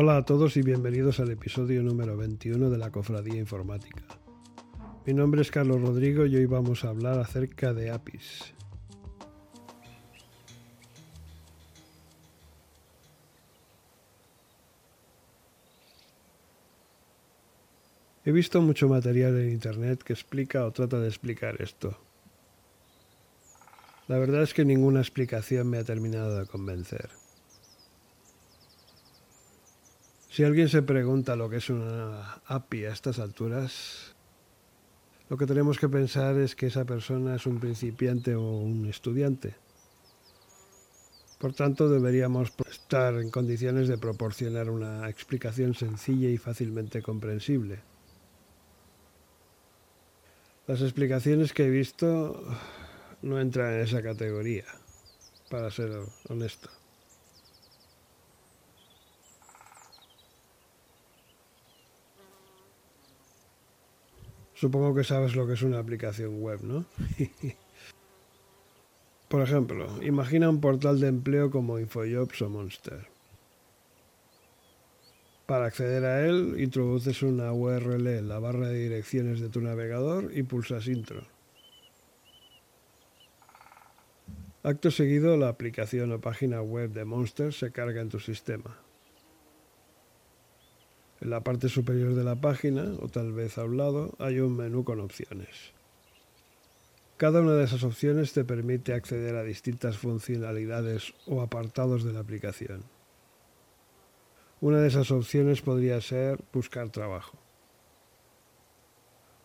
Hola a todos y bienvenidos al episodio número 21 de la Cofradía Informática. Mi nombre es Carlos Rodrigo y hoy vamos a hablar acerca de APIs. He visto mucho material en Internet que explica o trata de explicar esto. La verdad es que ninguna explicación me ha terminado de convencer. Si alguien se pregunta lo que es una API a estas alturas, lo que tenemos que pensar es que esa persona es un principiante o un estudiante. Por tanto, deberíamos estar en condiciones de proporcionar una explicación sencilla y fácilmente comprensible. Las explicaciones que he visto no entran en esa categoría, para ser honesto. Supongo que sabes lo que es una aplicación web, ¿no? Por ejemplo, imagina un portal de empleo como InfoJobs o Monster. Para acceder a él, introduces una URL en la barra de direcciones de tu navegador y pulsas Intro. Acto seguido, la aplicación o página web de Monster se carga en tu sistema. En la parte superior de la página, o tal vez a un lado, hay un menú con opciones. Cada una de esas opciones te permite acceder a distintas funcionalidades o apartados de la aplicación. Una de esas opciones podría ser buscar trabajo.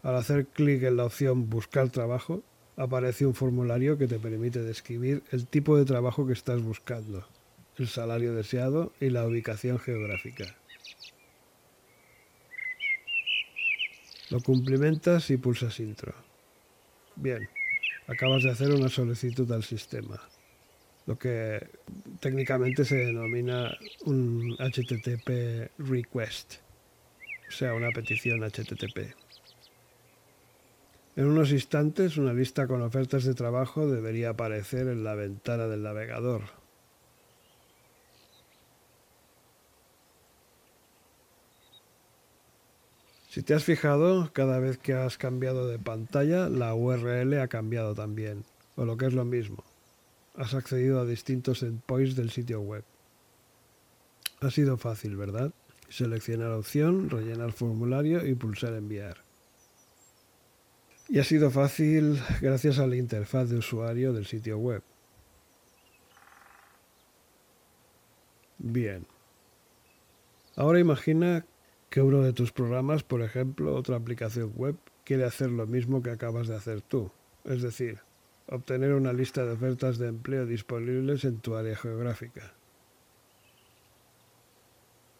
Al hacer clic en la opción Buscar trabajo, aparece un formulario que te permite describir el tipo de trabajo que estás buscando, el salario deseado y la ubicación geográfica. Lo cumplimentas y pulsas intro. Bien, acabas de hacer una solicitud al sistema, lo que técnicamente se denomina un HTTP request, o sea, una petición HTTP. En unos instantes una lista con ofertas de trabajo debería aparecer en la ventana del navegador, Si te has fijado, cada vez que has cambiado de pantalla, la URL ha cambiado también, o lo que es lo mismo. Has accedido a distintos endpoints del sitio web. Ha sido fácil, ¿verdad? Seleccionar opción, rellenar formulario y pulsar enviar. Y ha sido fácil gracias a la interfaz de usuario del sitio web. Bien. Ahora imagina que uno de tus programas, por ejemplo, otra aplicación web, quiere hacer lo mismo que acabas de hacer tú, es decir, obtener una lista de ofertas de empleo disponibles en tu área geográfica.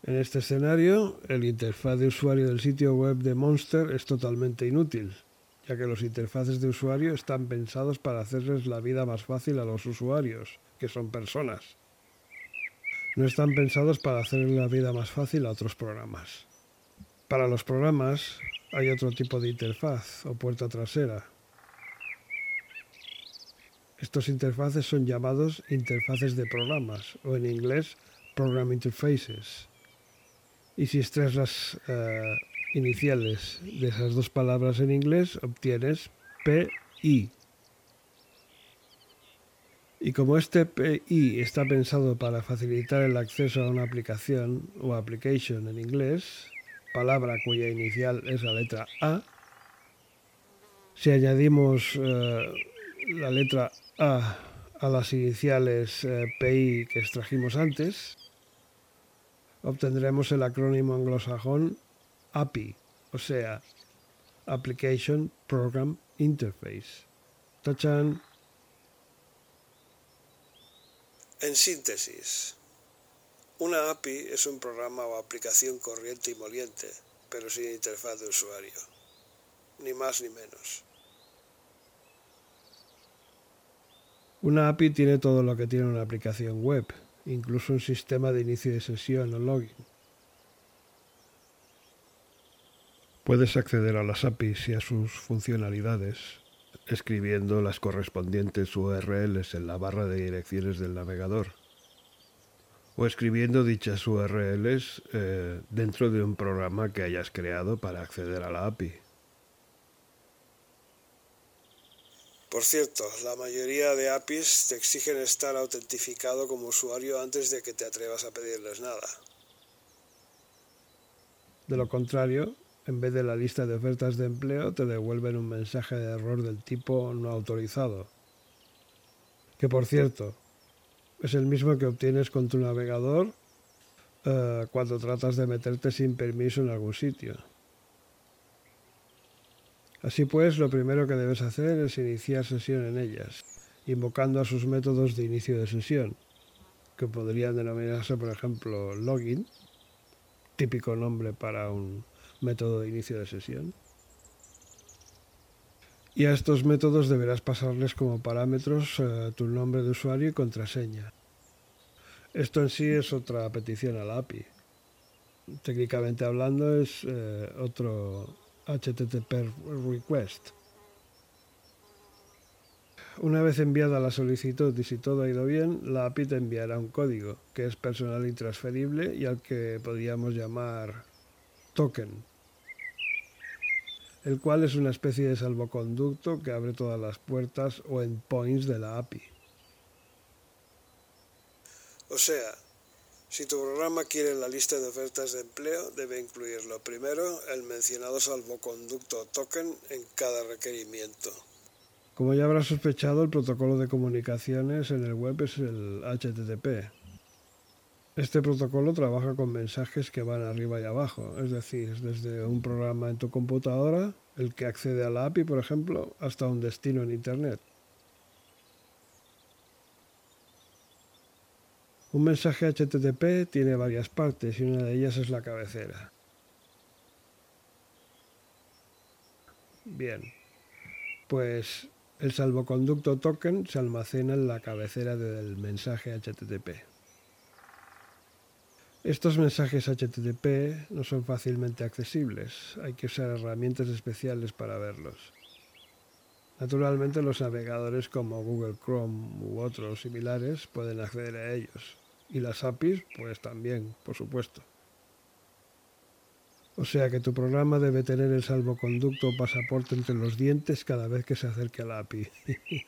En este escenario, el interfaz de usuario del sitio web de Monster es totalmente inútil, ya que los interfaces de usuario están pensados para hacerles la vida más fácil a los usuarios, que son personas. No están pensados para hacerle la vida más fácil a otros programas. Para los programas hay otro tipo de interfaz o puerta trasera. Estos interfaces son llamados interfaces de programas o en inglés Program Interfaces. Y si extraes las eh, iniciales de esas dos palabras en inglés, obtienes PI. Y como este PI está pensado para facilitar el acceso a una aplicación o application en inglés, palabra cuya inicial es la letra A, si añadimos eh, la letra A a las iniciales eh, PI que extrajimos antes, obtendremos el acrónimo anglosajón API, o sea, Application Program Interface. ¡Tachan! En síntesis, una API es un programa o aplicación corriente y moliente, pero sin interfaz de usuario. Ni más ni menos. Una API tiene todo lo que tiene una aplicación web, incluso un sistema de inicio de sesión o login. Puedes acceder a las APIs y a sus funcionalidades escribiendo las correspondientes URLs en la barra de direcciones del navegador o escribiendo dichas URLs eh, dentro de un programa que hayas creado para acceder a la API. Por cierto, la mayoría de APIs te exigen estar autentificado como usuario antes de que te atrevas a pedirles nada. De lo contrario, en vez de la lista de ofertas de empleo, te devuelven un mensaje de error del tipo no autorizado. Que por cierto, es el mismo que obtienes con tu navegador eh, cuando tratas de meterte sin permiso en algún sitio. Así pues, lo primero que debes hacer es iniciar sesión en ellas, invocando a sus métodos de inicio de sesión, que podrían denominarse, por ejemplo, login, típico nombre para un método de inicio de sesión. Y a estos métodos deberás pasarles como parámetros eh, tu nombre de usuario y contraseña. Esto en sí es otra petición a la API. Técnicamente hablando es eh, otro HTTP request. Una vez enviada la solicitud y si todo ha ido bien, la API te enviará un código que es personal intransferible y al que podríamos llamar token el cual es una especie de salvoconducto que abre todas las puertas o endpoints de la API. O sea, si tu programa quiere la lista de ofertas de empleo, debe incluir lo primero, el mencionado salvoconducto token en cada requerimiento. Como ya habrás sospechado, el protocolo de comunicaciones en el web es el HTTP, este protocolo trabaja con mensajes que van arriba y abajo, es decir, desde un programa en tu computadora, el que accede a la API, por ejemplo, hasta un destino en Internet. Un mensaje HTTP tiene varias partes y una de ellas es la cabecera. Bien, pues el salvoconducto token se almacena en la cabecera del mensaje HTTP. Estos mensajes HTTP no son fácilmente accesibles, hay que usar herramientas especiales para verlos. Naturalmente los navegadores como Google Chrome u otros similares pueden acceder a ellos, y las APIs pues también, por supuesto. O sea que tu programa debe tener el salvoconducto o pasaporte entre los dientes cada vez que se acerque a la API.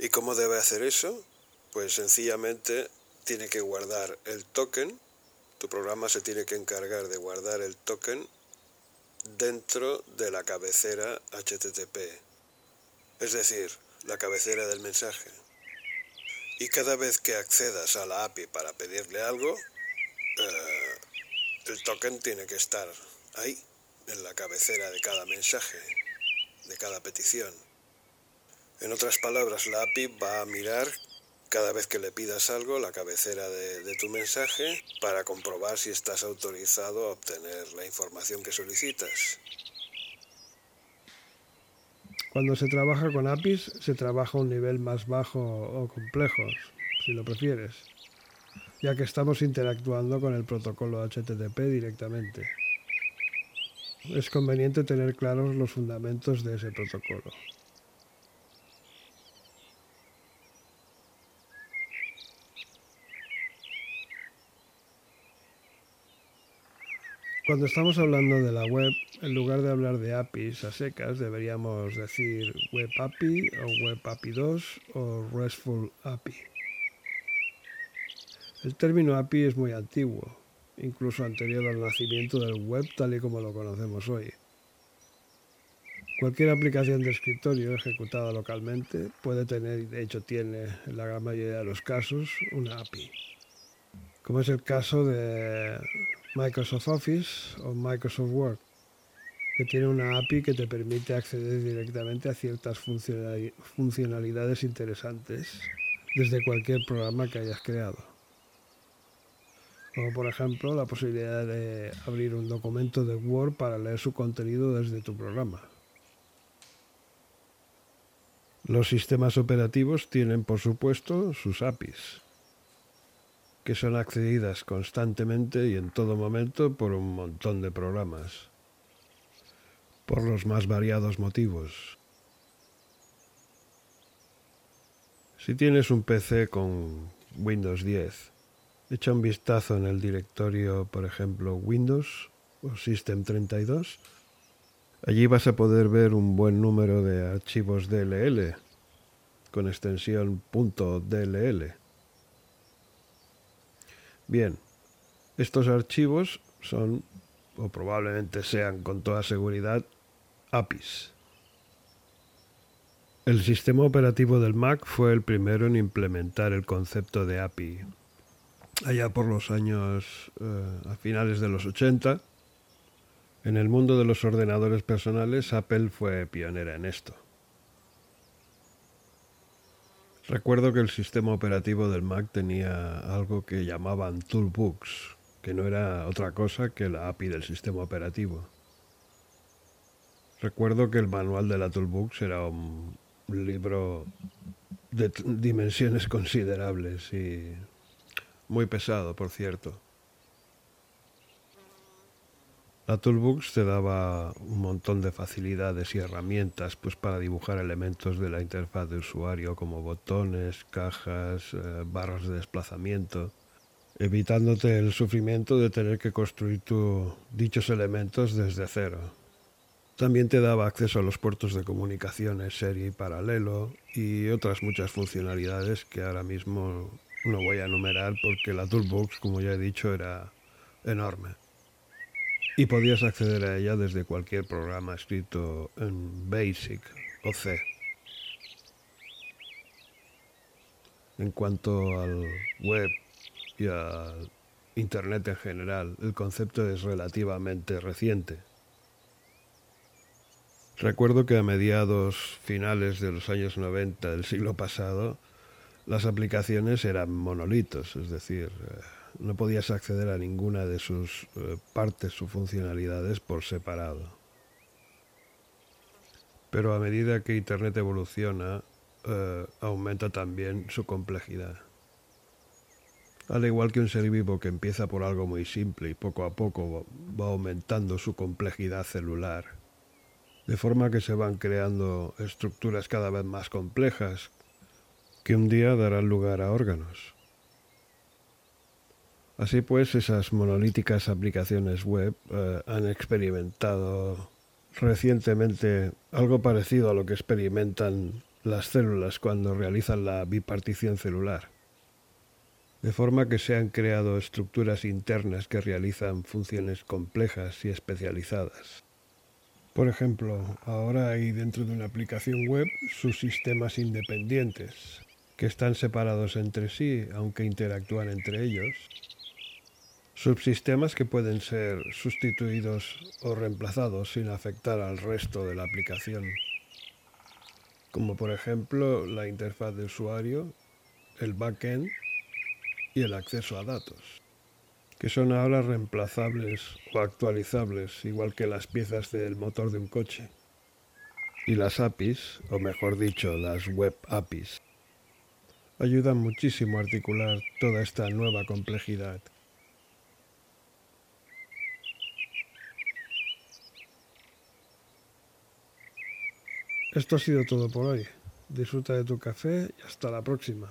¿Y cómo debe hacer eso? Pues sencillamente tiene que guardar el token, tu programa se tiene que encargar de guardar el token dentro de la cabecera HTTP, es decir, la cabecera del mensaje. Y cada vez que accedas a la API para pedirle algo, eh, el token tiene que estar ahí, en la cabecera de cada mensaje, de cada petición. En otras palabras, la API va a mirar cada vez que le pidas algo la cabecera de, tu mensaje para comprobar si estás autorizado a obtener la información que solicitas. Cuando se trabaja con APIs, se trabaja a un nivel más bajo o complejo, si lo prefieres, ya que estamos interactuando con el protocolo HTTP directamente. Es conveniente tener claros los fundamentos de ese protocolo. Cuando estamos hablando de la web, en lugar de hablar de APIs a secas, deberíamos decir Web API o Web API 2 o RESTful API. El término API es muy antiguo, incluso anterior al nacimiento del web tal y como lo conocemos hoy. Cualquier aplicación de escritorio ejecutada localmente puede tener, de hecho tiene en la gran mayoría de los casos, una API. Como es el caso de Microsoft Office o Microsoft Word, que tiene una API que te permite acceder directamente a ciertas funcionalidades interesantes desde cualquier programa que hayas creado. Como por ejemplo la posibilidad de abrir un documento de Word para leer su contenido desde tu programa. Los sistemas operativos tienen por supuesto sus APIs que son accedidas constantemente y en todo momento por un montón de programas, por los más variados motivos. Si tienes un PC con Windows 10, echa un vistazo en el directorio, por ejemplo, Windows o System 32. Allí vas a poder ver un buen número de archivos DLL con extensión .dll. Bien, estos archivos son, o probablemente sean con toda seguridad, APIs. El sistema operativo del Mac fue el primero en implementar el concepto de API. Allá por los años eh, a finales de los 80, en el mundo de los ordenadores personales, Apple fue pionera en esto. Recuerdo que el sistema operativo del Mac tenía algo que llamaban toolbooks, que no era otra cosa que la API del sistema operativo. Recuerdo que el manual de la toolbooks era un libro de dimensiones considerables y muy pesado, por cierto. La Toolbox te daba un montón de facilidades y herramientas pues, para dibujar elementos de la interfaz de usuario como botones, cajas, eh, barras de desplazamiento, evitándote el sufrimiento de tener que construir tu, dichos elementos desde cero. También te daba acceso a los puertos de comunicaciones serie y paralelo y otras muchas funcionalidades que ahora mismo no voy a enumerar porque la Toolbox, como ya he dicho, era enorme. Y podías acceder a ella desde cualquier programa escrito en Basic o C. En cuanto al web y al Internet en general, el concepto es relativamente reciente Recuerdo que a mediados finales de los años 90 del siglo pasado, las aplicaciones eran monolitos, es decir, eh, no podías acceder a ninguna de sus eh, partes o funcionalidades por separado. Pero a medida que Internet evoluciona, eh, aumenta también su complejidad. Al igual que un ser vivo que empieza por algo muy simple y poco a poco va aumentando su complejidad celular, de forma que se van creando estructuras cada vez más complejas que un día darán lugar a órganos. Así pues, esas monolíticas aplicaciones web eh, han experimentado recientemente algo parecido a lo que experimentan las células cuando realizan la bipartición celular. De forma que se han creado estructuras internas que realizan funciones complejas y especializadas. Por ejemplo, ahora hay dentro de una aplicación web subsistemas independientes que están separados entre sí, aunque interactúan entre ellos. Subsistemas que pueden ser sustituidos o reemplazados sin afectar al resto de la aplicación. Como por ejemplo la interfaz de usuario, el backend y el acceso a datos que son ahora reemplazables o actualizables, igual que las piezas del motor de un coche. Y las APIs, o mejor dicho, las web APIs, ayudan muchísimo a articular toda esta nueva complejidad. Esto ha sido todo por hoy. Disfruta de tu café y hasta la próxima.